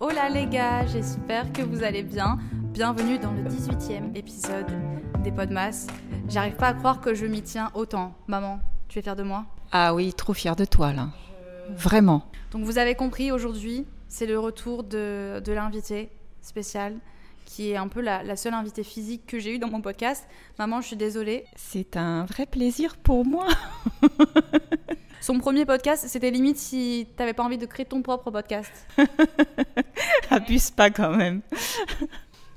Hola les gars, j'espère que vous allez bien. Bienvenue dans le 18e épisode des Podmas. J'arrive pas à croire que je m'y tiens autant. Maman, tu es fière de moi? Ah oui, trop fière de toi là. Vraiment. Donc vous avez compris, aujourd'hui, c'est le retour de, de l'invité spécial, qui est un peu la, la seule invitée physique que j'ai eue dans mon podcast. Maman, je suis désolée. C'est un vrai plaisir pour moi. Son premier podcast, c'était limite si t'avais pas envie de créer ton propre podcast. Abuse pas quand même.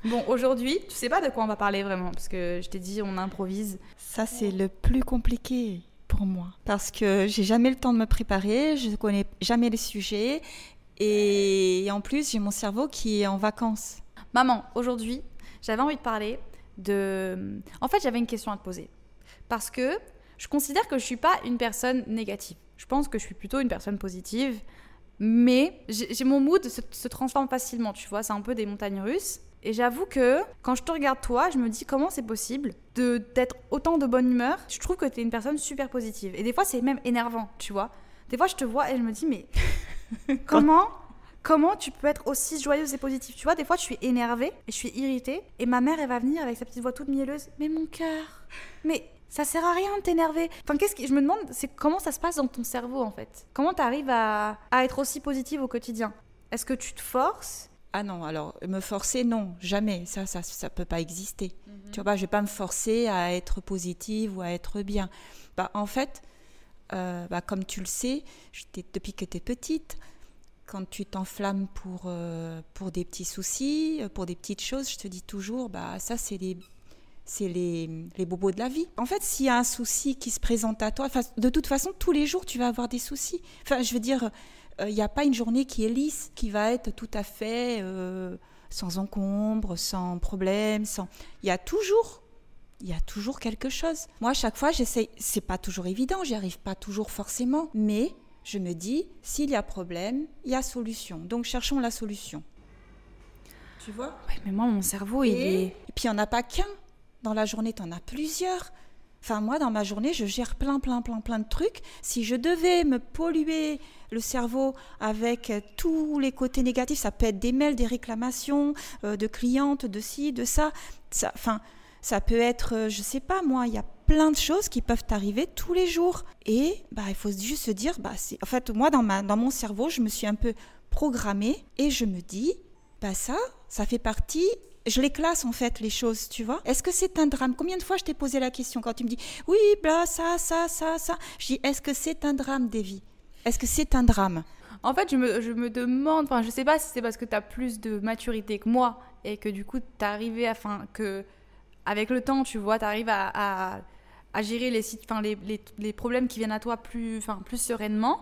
Bon, aujourd'hui, tu sais pas de quoi on va parler vraiment, parce que je t'ai dit, on improvise. Ça, c'est le plus compliqué pour moi. Parce que j'ai jamais le temps de me préparer, je connais jamais les sujets. Et en plus, j'ai mon cerveau qui est en vacances. Maman, aujourd'hui, j'avais envie de parler de. En fait, j'avais une question à te poser. Parce que je considère que je suis pas une personne négative. Je pense que je suis plutôt une personne positive. Mais j'ai mon mood se, se transforme facilement, tu vois. C'est un peu des montagnes russes. Et j'avoue que quand je te regarde toi, je me dis comment c'est possible de d'être autant de bonne humeur. Je trouve que tu es une personne super positive. Et des fois, c'est même énervant, tu vois. Des fois, je te vois et je me dis, mais comment Comment tu peux être aussi joyeuse et positive Tu vois, des fois, je suis énervée et je suis irritée. Et ma mère, elle va venir avec sa petite voix toute mielleuse. Mais mon cœur Mais ça sert à rien de t'énerver. Enfin, qu'est-ce que je me demande, c'est comment ça se passe dans ton cerveau en fait? Comment tu arrives à, à être aussi positive au quotidien? Est-ce que tu te forces? Ah non, alors me forcer, non, jamais. Ça, ça, ça peut pas exister. Tu vois, pas, je vais pas me forcer à être positive ou à être bien. Bah, en fait, euh, bah, comme tu le sais, depuis que tu es petite, quand tu t'enflammes pour, euh, pour des petits soucis, euh, pour des petites choses, je te dis toujours, bah, ça, c'est les, c'est les, les bobos de la vie. En fait, s'il y a un souci qui se présente à toi, de toute façon, tous les jours, tu vas avoir des soucis. Enfin, je veux dire, il n'y a pas une journée qui est lisse, qui va être tout à fait euh, sans encombre, sans problème, sans... Il y a toujours... Il y a toujours quelque chose. Moi, à chaque fois, j'essaie. C'est pas toujours évident, j'y arrive pas toujours forcément, mais je me dis, s'il y a problème, il y a solution. Donc, cherchons la solution. Tu vois mais moi, mon cerveau, il est. et puis, il n'y en a pas qu'un. Dans la journée, tu en as plusieurs. Enfin, moi, dans ma journée, je gère plein, plein, plein, plein de trucs. Si je devais me polluer le cerveau avec tous les côtés négatifs, ça peut être des mails, des réclamations euh, de clientes, de ci, de ça. ça enfin, ça peut être, euh, je sais pas moi, il y a plein de choses qui peuvent arriver tous les jours. Et bah, il faut juste se dire, bah, en fait, moi, dans, ma, dans mon cerveau, je me suis un peu programmée et je me dis, bah ça, ça fait partie. Je les classe en fait les choses, tu vois. Est-ce que c'est un drame? Combien de fois je t'ai posé la question quand tu me dis oui, bla, ça, ça, ça, ça? Je dis est-ce que c'est un drame, Davy? Est-ce que c'est un drame? En fait, je me, je me demande, enfin, je sais pas si c'est parce que tu as plus de maturité que moi et que du coup, tu arrivé à. Enfin, que. Avec le temps, tu vois, tu arrives à, à, à gérer les, enfin, les, les, les problèmes qui viennent à toi plus, enfin, plus sereinement.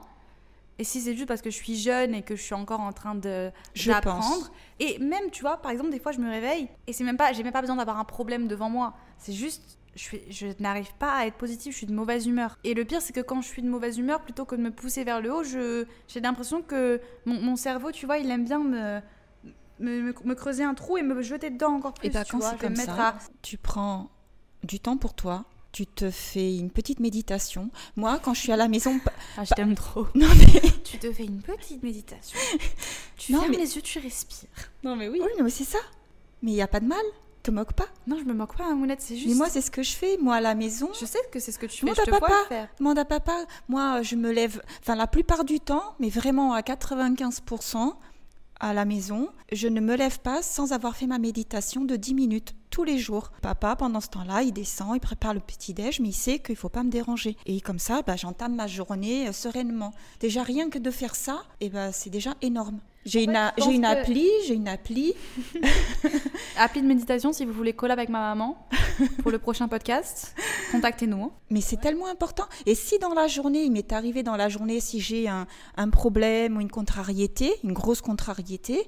Et si c'est juste parce que je suis jeune et que je suis encore en train de d'apprendre. Et même, tu vois, par exemple, des fois, je me réveille et c'est même pas, j'ai même pas besoin d'avoir un problème devant moi. C'est juste, je, je n'arrive pas à être positive, je suis de mauvaise humeur. Et le pire, c'est que quand je suis de mauvaise humeur, plutôt que de me pousser vers le haut, je, j'ai l'impression que mon, mon cerveau, tu vois, il aime bien me, me, me- me creuser un trou et me jeter dedans encore plus. Et bah tu quand vois. comme me ça, à- tu prends du temps pour toi. Tu te fais une petite méditation. Moi, quand je suis à la maison, Ah, je t'aime trop. non mais Tu te fais une petite méditation. Tu Non, fermes mais- les yeux, tu respires. non mais oui, non mais c'est ça. Mais il y a pas de mal. Te moque pas. Non, je me moque pas, hein, Mounette, c'est juste. Mais moi, c'est ce que je fais. Moi, à la maison, je sais que c'est ce que tu fais, Demande je te vois papa. le faire. Demande à papa. Moi, je me lève, enfin la plupart du temps, mais vraiment à 95% à la maison, je ne me lève pas sans avoir fait ma méditation de 10 minutes tous les jours. Papa, pendant ce temps-là, il descend, il prépare le petit-déj, mais il sait qu'il ne faut pas me déranger. Et comme ça, bah, j'entame ma journée euh, sereinement. Déjà, rien que de faire ça, eh ben, c'est déjà énorme. J'ai une, fait, a- je j'ai une pense que- appli, j'ai une appli. Appli de méditation, si vous voulez collab avec ma maman pour le prochain podcast, contactez-nous. hein. Mais c'est tellement important. Et si dans la journée, il m'est arrivé dans la journée, si j'ai un, un problème ou une contrariété, une grosse contrariété,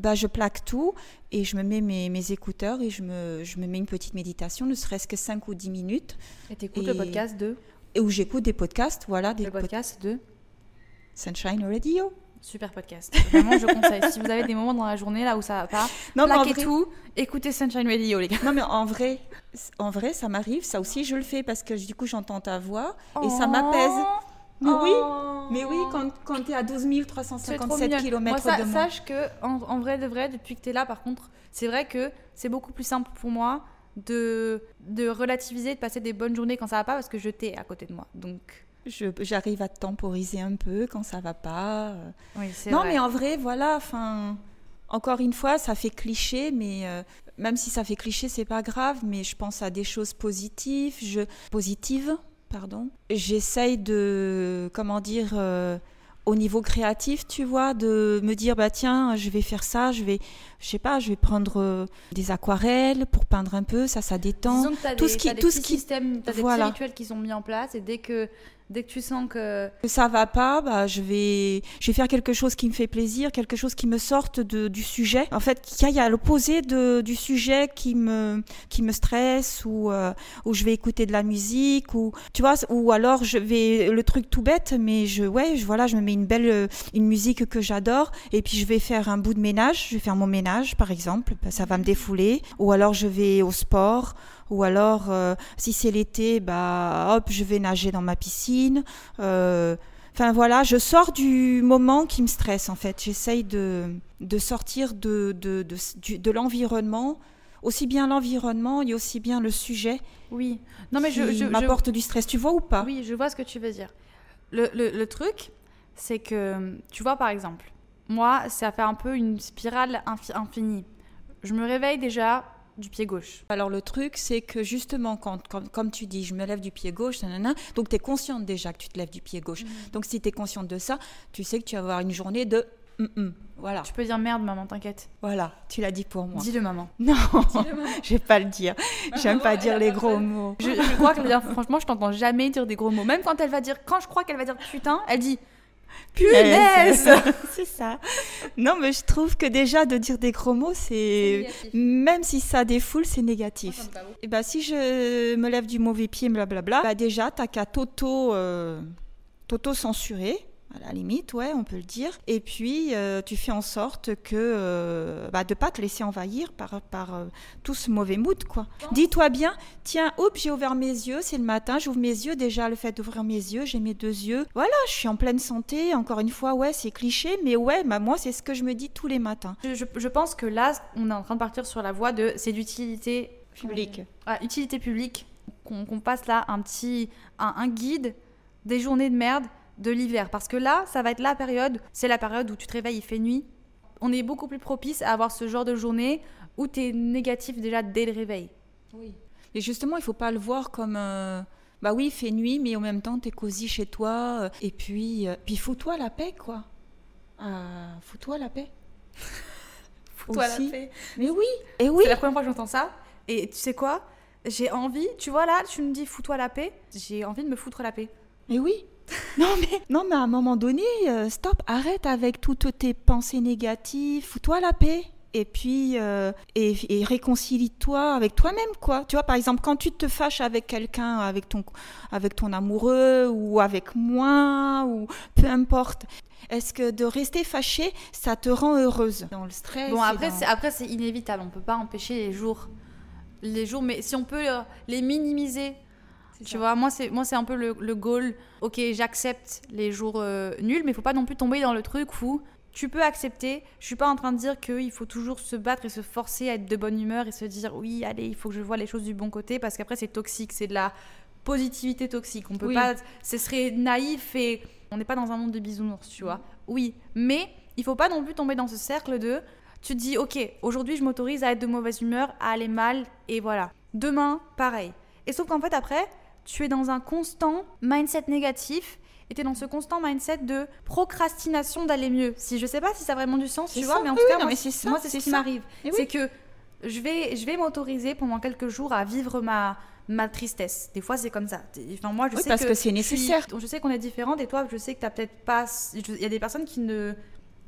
bah je plaque tout et je me mets mes, mes écouteurs et je me, je me mets une petite méditation, ne serait-ce que 5 ou 10 minutes, Et t'écoutes Et- le podcast de et où j'écoute des podcasts, voilà, des le pod- podcast de Sunshine Radio. Super podcast. Vraiment, je conseille. Si vous avez des moments dans la journée là où ça va pas, Non, plaquez vrai- tout, écoutez Sunshine Radio, les gars. Non, mais en vrai, en vrai, ça m'arrive. Ça aussi, je le fais parce que du coup, j'entends ta voix et ça m'apaise. Mais oui, mais oui, quand, quand tu es à 12 C'est trop 357 mignon. km Moi, ça- de moi. Sache que, en, en vrai de vrai, depuis que tu es là, par contre, c'est vrai que c'est beaucoup plus simple pour moi de, de relativiser, de passer des bonnes journées quand ça va pas parce que je t'ai à côté de moi. Donc, J'arrive à te temporiser un peu quand ça va pas. euh. oui, Non, vrai. mais en vrai, voilà, enfin, encore une fois, ça fait cliché, mais euh, même si ça fait cliché, c'est pas grave. Mais je pense à des choses positives, je positives, pardon. J'essaye de, comment dire, euh, au niveau créatif, tu vois, de me dire, bah tiens, je vais faire ça, je vais, je sais pas, je vais prendre euh, des aquarelles pour peindre un peu, ça, ça détend. Disons que t'as tout des, ce qui- des tout ce qui- systèmes, t'as des Voilà. petits rituels qui sont mis en place et dès que, dès que tu sens que que ça va pas, bah, je vais, je vais faire quelque chose qui me fait plaisir, quelque chose qui me sorte de, du sujet. En fait, qui aille à l'opposé du sujet qui me, qui me stresse ou, euh, ou je vais écouter de la musique ou, tu vois, ou alors je vais, le truc tout bête, mais je, ouais, je, voilà, je me mets une belle, une musique que j'adore et puis je vais faire un bout de ménage, je vais faire mon ménage, par exemple, bah, ça va me défouler. Ou alors je vais au sport. Ou alors, euh, si c'est l'été, bah hop, je vais nager dans ma piscine. Euh, Enfin voilà, je sors du moment qui me stresse en fait. J'essaye de, de sortir de, de, de, de l'environnement, aussi bien l'environnement et aussi bien le sujet oui. Non mais qui je, je, je- m'apporte du stress. Tu vois ou pas? Oui, je vois ce que tu veux dire. Le, le- le truc, c'est que, tu vois, par exemple, moi, ça fait un peu une spirale infi- infinie. Je me réveille déjà du pied gauche. Alors le truc, c'est que justement, quand, quand- comme tu dis, je me lève du pied gauche, nanana, donc tu es consciente déjà que tu te lèves du pied gauche. Donc si tu es consciente de ça, tu sais que tu vas avoir une journée de... hum, hum. Voilà, Tu peux dire merde, maman, t'inquiète. voilà, tu l'as dit pour moi. Dis-le, maman. Non, je vais pas le dire. J'aime pas dire les gros mots. Je, je crois dire, franchement, je t'entends jamais dire des gros mots. Même quand elle va dire, quand je crois qu'elle va dire putain, elle dit punaise C'est ça. Non, mais je trouve que déjà de dire des gros mots, c'est même si ça défoule, c'est négatif. Et bah si je me lève du mauvais pied, blablabla, bah déjà t'as qu'à t'auto euh, t'auto censurer. À la limite, ouais, on peut le dire. Et puis, euh, tu fais en sorte que euh, bah, de pas te laisser envahir par, par euh, tout ce mauvais mood, quoi. Dis-toi bien, tiens, oups, j'ai ouvert mes yeux, c'est le matin, j'ouvre mes yeux. Déjà, le fait d'ouvrir mes yeux, j'ai mes deux yeux. Voilà, je suis en pleine santé. Encore une fois, ouais, c'est cliché, mais ouais, bah, moi, c'est ce que je me dis tous les matins. je, je- je pense que là, on est en train de partir sur la voie de c'est d'utilité Public. Ah, utilité publique, qu'on passe là un petit un, un guide des journées de merde de l'hiver. Parce que là, ça va être la période, c'est la période où tu te réveilles, il fait nuit. On est beaucoup plus propice à avoir ce genre de journée où tu es négatif déjà dès le réveil. Oui. Et justement, il faut pas le voir comme. euh, bah oui, il fait nuit, mais en même temps, t'es cosy chez toi. euh, et puis, euh, puis fous-toi la paix, quoi. Ah, fous-toi la paix. Aussi. Mais oui. Et oui. C'est la première fois que j'entends ça. Et tu sais quoi? J'ai envie, tu vois là, tu me dis fous-toi la paix. J'ai envie de me foutre la paix. Mais oui. Non mais, non, mais à un moment donné, euh, stop, arrête avec toutes tes pensées négatives, fous-toi la paix. Et puis, euh, et, et réconcilie-toi avec toi-même, quoi. Tu vois, par exemple, quand tu te fâches avec quelqu'un, avec ton, avec ton amoureux, ou avec moi, ou peu importe, est-ce que de rester fâché, ça te rend heureuse Dans le stress. Bon, après, dans- après, c'est inévitable. On peut pas empêcher les jours. Les jours, mais si on peut euh, les minimiser. Tu vois, moi, c'est, moi, c'est un peu le, le goal. Ok, j'accepte les jours euh, nuls, mais il faut pas non plus tomber dans le truc où tu peux accepter. Je suis pas en train de dire qu'il faut toujours se battre et se forcer à être de bonne humeur et se dire oui, allez, il faut que je vois les choses du bon côté parce qu'après, c'est toxique. C'est de la positivité toxique. On peut Oui. pas. Ce serait naïf et on n'est pas dans un monde de bisounours, tu vois. Oui, mais il faut pas non plus tomber dans ce cercle de tu te dis, ok, aujourd'hui je m'autorise à être de mauvaise humeur, à aller mal, et voilà. Demain, pareil. Et sauf qu'en fait, après, tu es dans un constant mindset négatif, et t'es dans ce constant mindset de procrastination d'aller mieux. Si je sais pas si ça a vraiment du sens, tu ça. vois, mais en tout cas, moi, c'est ce qui m'arrive. Oui. C'est que je vais, je vais m'autoriser pendant quelques jours à vivre ma, ma tristesse. Des fois, c'est comme ça. Enfin, moi, je Oui, sais parce que c'est je suis- nécessaire. Je sais qu'on est différentes et toi, je sais que t'as peut-être pas. Il y a des personnes qui ne.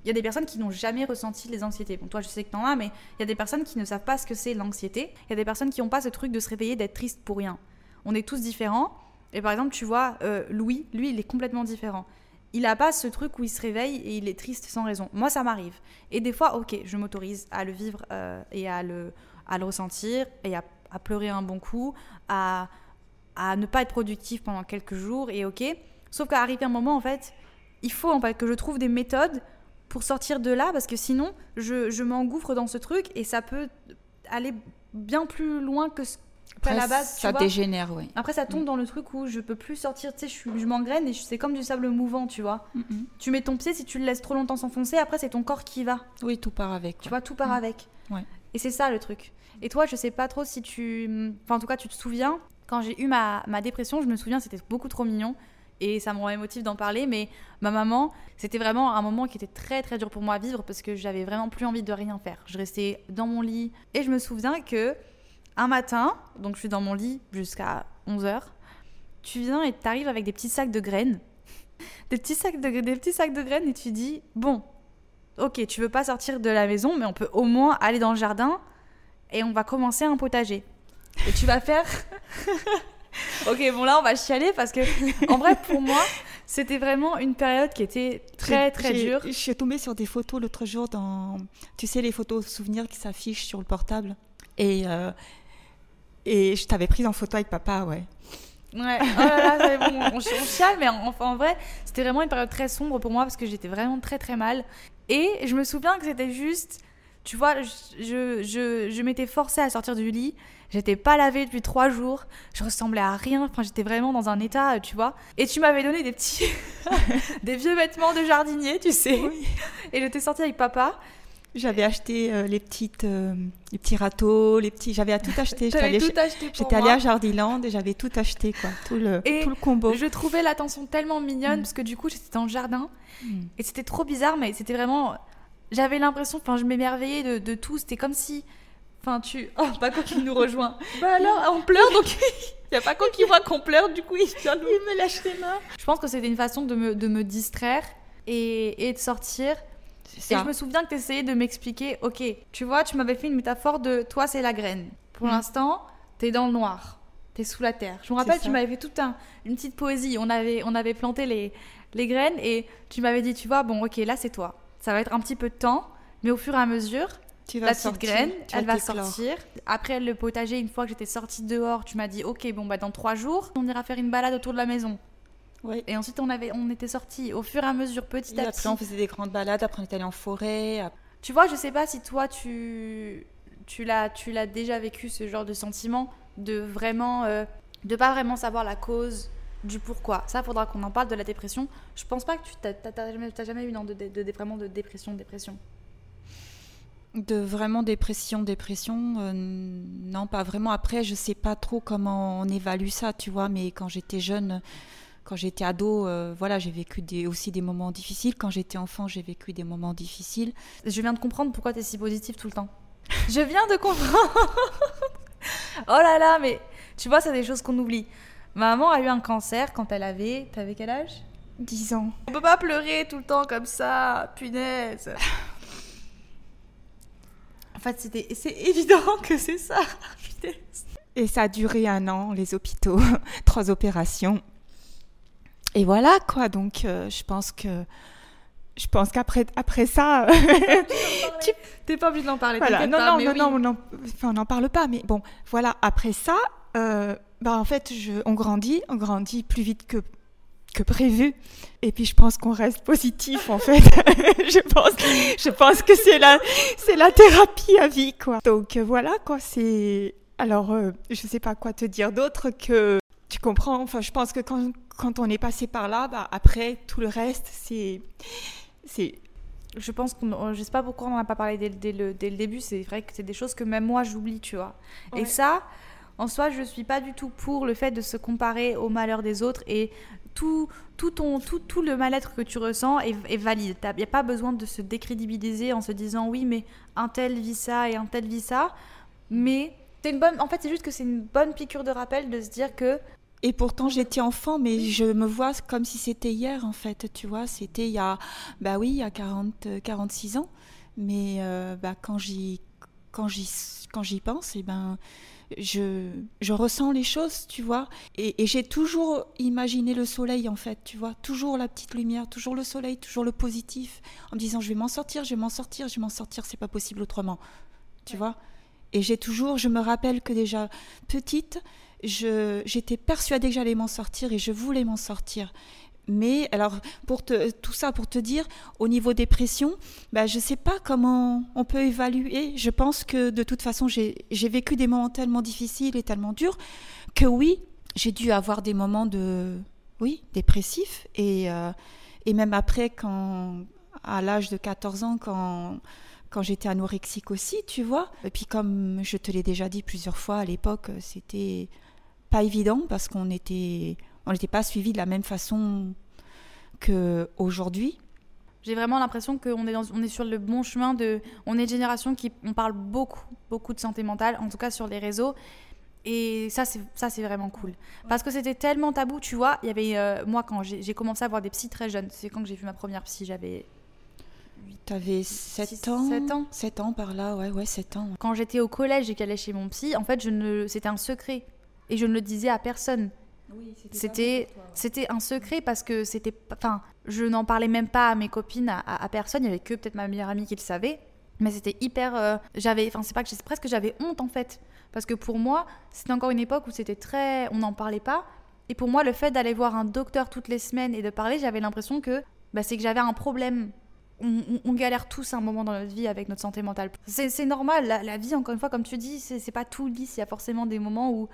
Il y a des personnes qui n'ont jamais ressenti les anxiétés. Bon, toi, je sais que t'en as, mais il y a des personnes qui ne savent pas ce que c'est l'anxiété. Il y a des personnes qui n'ont pas ce truc de se réveiller, d'être triste pour rien. On est tous différents. Et par exemple, tu vois, euh, Louis, lui, il est complètement différent. Il n'a pas ce truc où il se réveille et il est triste sans raison. Moi, ça m'arrive. Et des fois, ok, je m'autorise à le vivre euh, et à le, à le ressentir et à, à pleurer un bon coup, à, à ne pas être productif pendant quelques jours et ok. Sauf qu'à arriver un moment, en fait, il faut en fait que je trouve des méthodes pour sortir de là parce que sinon, je, je m'engouffre dans ce truc et ça peut aller bien plus loin que ce qu'à la base. tu ça vois. dégénère, oui. Après, ça tombe dans le truc où je peux plus sortir, tu sais, je, je m'engraine et c'est comme du sable mouvant, tu vois. Tu mets ton pied, si tu le laisses trop longtemps s'enfoncer, après, c'est ton corps qui va. Oui, tout part avec. Tu vois, tout part Mm. avec. Ouais. Et c'est ça le truc. Et toi, je sais pas trop si tu. Enfin, en tout cas, tu te souviens, quand j'ai eu ma, ma dépression, je me souviens, c'était beaucoup trop mignon. Et ça me rend émotive d'en parler, mais ma maman, c'était vraiment un moment qui était très très dur pour moi à vivre parce que j'avais vraiment plus envie de rien faire. Je restais dans mon lit et je me souviens que un matin, donc je suis dans mon lit jusqu'à 11h, tu viens et t'arrives avec des petits sacs de graines. Des petits sacs de, des petits sacs de graines et tu dis, bon, ok, tu veux pas sortir de la maison, mais on peut au moins aller dans le jardin et on va commencer un potager. Et tu vas faire. ok, bon là on va chialer parce que en vrai pour moi c'était vraiment une période qui était très très dure. Je suis tombée sur des photos l'autre jour dans, tu sais, les photos souvenirs qui s'affichent sur le portable. Et, euh, et je t'avais prise en photo avec papa, ouais. Ouais, oh là là, c'est bon, on, on chiale, mais en, en vrai, c'était vraiment une période très sombre pour moi parce que j'étais vraiment très très mal. Et je me souviens que c'était juste, tu vois, je, je, je, m'étais forcée à sortir du lit. J'étais pas lavée depuis trois jours. Je ressemblais à rien. Enfin, j'étais vraiment dans un état, euh, tu vois. Et tu m'avais donné des petits, des vieux vêtements de jardinier, tu sais. Et j'étais sortie avec papa. J'avais acheté euh, les petites, euh, les petits râteaux, les petits, j'avais tout acheté. J'avais tout acheté pour j'étais allée à Jardiland et j'avais tout acheté, quoi. Tout le, Et tout le combo. Je trouvais l'attention tellement mignonne Mm. parce que du coup j'étais dans le jardin Mm. et c'était trop bizarre mais c'était vraiment j'avais l'impression enfin je m'émerveillais de, de tout c'était comme si enfin tu oh Paco qui nous rejoint bah alors on pleure donc il y a Paco qui voit qu'on pleure du coup il vient nous Il me lâche les mains. je pense que c'était une façon de me, de me distraire et, et de sortir et je me souviens que tu essayais de m'expliquer ok tu vois tu m'avais fait une métaphore de toi c'est la graine. Pour Mm. l'instant t'es dans le noir t'es sous la terre. Je me rappelle tu m'avais fait toute un, une petite poésie. On avait, on avait planté les, les graines et tu m'avais dit tu vois bon ok là c'est toi. Ça va être un petit peu de temps mais au fur et à mesure Tu la petite sortir, graine elle va sortir. Après le potager une fois que j'étais sortie dehors tu m'as dit ok bon bah dans trois jours on ira faire une balade autour de la maison Oui. et ensuite on avait on était sortis au fur et à mesure petit Et à après, petit on faisait des grandes balades. Après, on était allé en forêt. Après- tu vois, je sais pas si toi tu tu l'as déjà vécu ce genre de sentiment de vraiment euh, de pas vraiment savoir la cause du pourquoi. Ça faudra qu'on en parle de la dépression. Je pense pas que tu t'as, jamais, t'as jamais eu non, de, de, de- vraiment de dépression dépression. De vraiment dépression, dépression, euh, non, pas vraiment. Après, je sais pas trop comment on évalue ça, tu vois, mais quand j'étais jeune, quand j'étais ado, euh, voilà, j'ai vécu des, aussi des moments difficiles. Quand j'étais enfant, j'ai vécu des moments difficiles. Je viens de comprendre pourquoi tu es si positive tout le temps. Je viens de comprendre. oh là là, mais tu vois, c'est des choses qu'on oublie. Ma maman a eu un cancer quand elle avait. T'avais quel âge? 10 ans. On peut pas pleurer tout le temps comme ça, punaise. En fait, c'était, c'est évident que c'est ça. Punaise. Et ça a duré un an, les hôpitaux, trois opérations. Et voilà, quoi. Donc, euh, je pense que. Je pense qu'après après ça. Tu... T'es pas obligé d'en parler. Voilà. Non, pas, non, non, oui. non, on n'en enfin, parle pas. Mais bon, voilà, après ça, euh, bah, en fait, je, on grandit, on grandit plus vite que, que prévu. Et puis, je pense qu'on reste positif, en fait. je, pense, je pense que c'est la, c'est la thérapie à vie, quoi. Donc, euh, voilà, quoi. C'est. Alors, euh, je sais pas quoi te dire d'autre que. Tu comprends? Enfin, je pense que quand, quand on est passé par là, bah, après, tout le reste, c'est. C'est Je pense qu'on. Je sais pas pourquoi on n'en a pas parlé dès, dès le, dès le début. C'est vrai que c'est des choses que même moi j'oublie, tu vois. Et ça, en soi, je suis pas du tout pour le fait de se comparer au malheur des autres. Et tout, tout, ton, tout, tout le mal-être que tu ressens est, est valide. Il n'y a pas besoin de se décrédibiliser en se disant oui, mais un tel vit ça et un tel vit ça. Mais c'est une bonne. En fait, c'est juste que c'est une bonne piqûre de rappel de se dire que. Et pourtant, j'étais enfant, mais je me vois comme si c'était hier, en fait. Tu vois, c'était il y a. Bah oui, il y a 40, 46 ans. Mais euh, bah, quand j'y quand j'y quand j'y pense, et eh ben je, je ressens les choses, tu vois. Et, j'ai toujours imaginé le soleil, en fait, tu vois. Toujours la petite lumière, toujours le soleil, toujours le positif. En me disant, je vais m'en sortir, je vais m'en sortir, je vais m'en sortir, c'est pas possible autrement. Tu vois Et j'ai toujours, je me rappelle que déjà petite, j'étais persuadée que j'allais m'en sortir et je voulais m'en sortir. Mais alors, pour tout ça pour te dire, au niveau dépression, bah, je ne sais pas comment on peut évaluer. Je pense que de toute façon, j'ai vécu des moments tellement difficiles et tellement durs que oui, j'ai dû avoir des moments de, oui, dépressifs. Et, euh, et même après, quand, à l'âge de 14 ans, quand, quand j'étais anorexique aussi, tu vois. Et puis comme je te l'ai déjà dit plusieurs fois à l'époque, c'était pas évident parce qu'on était on n'était pas suivi de la même façon qu'aujourd'hui. J'ai vraiment l'impression qu'on est, on est sur le bon chemin de. On est une génération qui. On parle beaucoup, beaucoup de santé mentale, en tout cas sur les réseaux. Et ça, c'est, ça, c'est vraiment cool. Parce que c'était tellement tabou, tu vois. Il y avait. Euh, moi, quand j'ai, commencé à voir des psys très jeunes, c'est quand j'ai vu ma première psy, j'avais. T'avais 7 ans 7 ans 7 ans par là, ouais, ouais, 7 ans. Quand j'étais au collège et qu'elle allait chez mon psy, en fait, je ne... c'était un secret. Et je ne le disais à personne. C'était c'était un secret parce que c'était enfin je n'en parlais même pas à mes copines à, personne. Il y avait que peut-être ma meilleure amie qui le savait. Mais c'était hyper euh, j'avais enfin c'est pas que presque j'avais honte en fait. Parce que pour moi c'était encore une époque où c'était très on n'en parlait pas. Et pour moi le fait d'aller voir un docteur toutes les semaines et de parler j'avais l'impression que bah, c'est que j'avais un problème. On, galère tous à un moment dans notre vie avec notre santé mentale. C'est normal, la, la, vie, encore une fois, comme tu dis, c'est pas tout lisse. Il y a forcément des moments où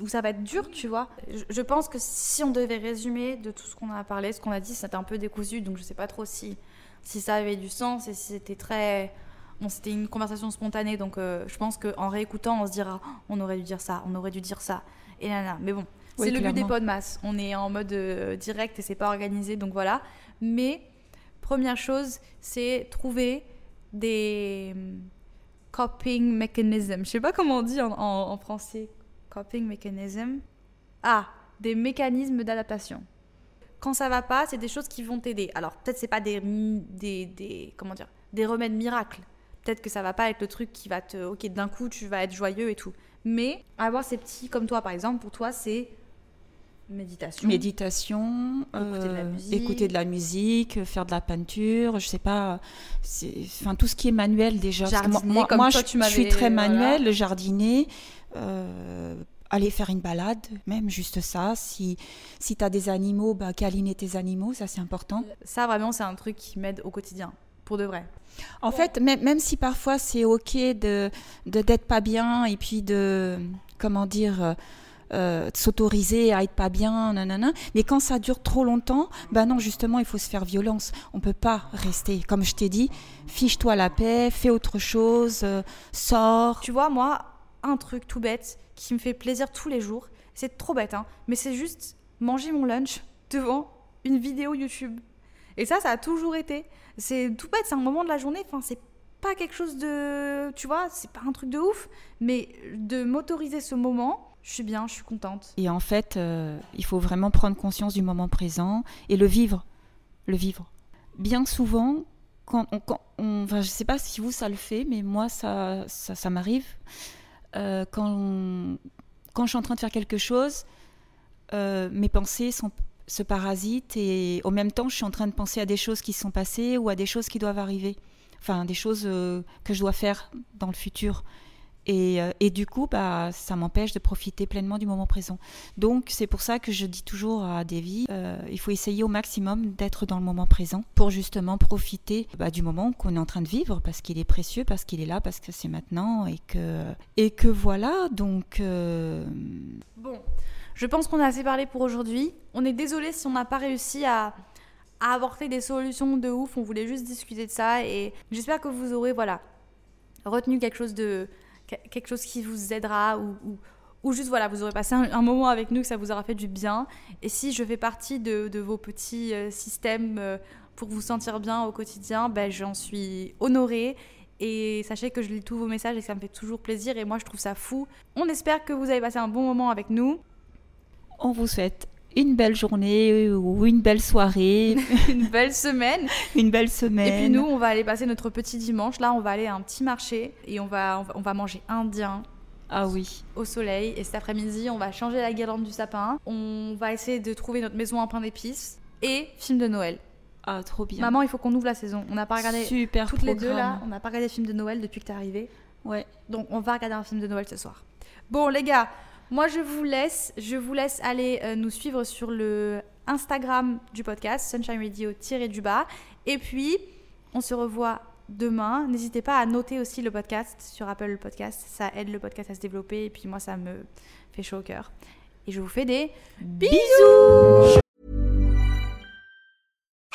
où ça va être dur, tu vois. Je, pense que si on devait résumer de tout ce qu'on a parlé, ce qu'on a dit, c'était un peu décousu, donc je sais pas trop si, si ça avait du sens et si c'était très. Bon, c'était une conversation spontanée, donc euh, je pense qu'en réécoutant, on se dira oh, on aurait dû dire ça, on aurait dû dire ça, et là, là. Mais bon, c'est le but des masse On est en mode euh, direct et c'est pas organisé, donc voilà. Mais première chose, c'est trouver des hum, coping mechanisms. Je sais pas comment on dit en français coping mechanism. Ah, des mécanismes d'adaptation. Quand ça va pas, c'est des choses qui vont t'aider. Alors peut-être c'est pas des, des, des, comment dire des remèdes miracles. Peut-être que ça va pas être le truc qui va te OK, d'un coup tu vas être joyeux et tout. Mais avoir ces petits comme toi par exemple, pour toi c'est méditation. Méditation, écouter, de la euh, musique. écouter de la musique, faire de la peinture, je sais pas, enfin tout ce qui est manuel déjà. Jardiner, moi, moi je, je, suis très manuel, jardiner. Euh, aller faire une balade, même juste ça. Si, si tu as des animaux, bah, câliner tes animaux, ça c'est important. Ça vraiment, c'est un truc qui m'aide au quotidien, pour de vrai. En fait, même, même si parfois c'est ok de d'être pas bien et puis de, comment dire, euh, s'autoriser à être pas bien, nanana. Mais quand ça dure trop longtemps, ben non, justement, il faut se faire violence. On peut pas rester. Comme je t'ai dit, fiche-toi la paix, fais autre chose, euh, sors. Tu vois, moi, un truc tout bête qui me fait plaisir tous les jours. C'est trop bête, hein, mais c'est juste manger mon lunch devant une vidéo YouTube. Et ça, ça a toujours été. C'est tout bête, c'est un moment de la journée. Enfin, c'est pas quelque chose de. Tu vois, c'est pas un truc de ouf, mais de m'autoriser ce moment, je suis bien, je suis contente. Et en fait, euh, il faut vraiment prendre conscience du moment présent et le vivre. Le vivre. Bien souvent, quand on. Quand enfin, je sais pas si vous ça le fait, mais moi, ça, ça m'arrive. Euh, quand, je suis en train de faire quelque chose, euh, mes pensées sont, se parasitent et au même temps, je suis en train de penser à des choses qui sont passées ou à des choses qui doivent arriver. Enfin, des choses euh, que je dois faire dans le futur. Euh, et, du coup, bah, ça m'empêche de profiter pleinement du moment présent. Donc, c'est pour ça que je dis toujours à Davy, euh, il faut essayer au maximum d'être dans le moment présent pour justement profiter bah, du moment qu'on est en train de vivre, parce qu'il est précieux, parce qu'il est là, parce que c'est maintenant, et que, et que voilà, donc... Euh, bon, je pense qu'on a assez parlé pour aujourd'hui. On est désolé si on n'a pas réussi à à apporter des solutions de ouf. On voulait juste discuter de ça et j'espère que vous aurez voilà retenu quelque chose de quelque chose qui vous aidera ou, ou juste voilà, vous aurez passé un, moment avec nous, que ça vous aura fait du bien. Et si je fais partie de, vos petits euh, systèmes euh, pour vous sentir bien au quotidien, ben, j'en suis honorée. Et sachez que je lis tous vos messages et que ça me fait toujours plaisir. Et moi, je trouve ça fou. On espère que vous avez passé un bon moment avec nous. On vous souhaite une belle journée ou une belle soirée. une belle semaine. une belle semaine. Et puis nous, on va aller passer notre petit dimanche. Là, on va aller à un petit marché et on va, on va manger indien. Ah oui. Au soleil. Et cet après-midi, on va changer la guirlande du sapin. On va essayer de trouver notre maison en pain d'épices. Et film de Noël. Ah, trop bien. Maman, il faut qu'on ouvre la saison. On n'a pas regardé. Super Toutes les deux là, on n'a pas regardé film de Noël depuis que t'es arrivée. Ouais. Donc on va regarder un film de Noël ce soir. Bon, les gars, moi je vous laisse. Je vous laisse aller euh, nous suivre sur le Instagram du podcast, Sunshine Radio-du bas. Et puis, on se revoit demain. N'hésitez pas à noter aussi le podcast sur Apple Podcast. Ça aide le podcast à se développer et puis moi, ça me fait chaud au cœur. Et je vous fais des bisous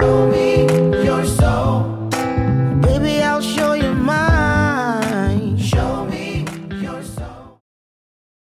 Show me your soul.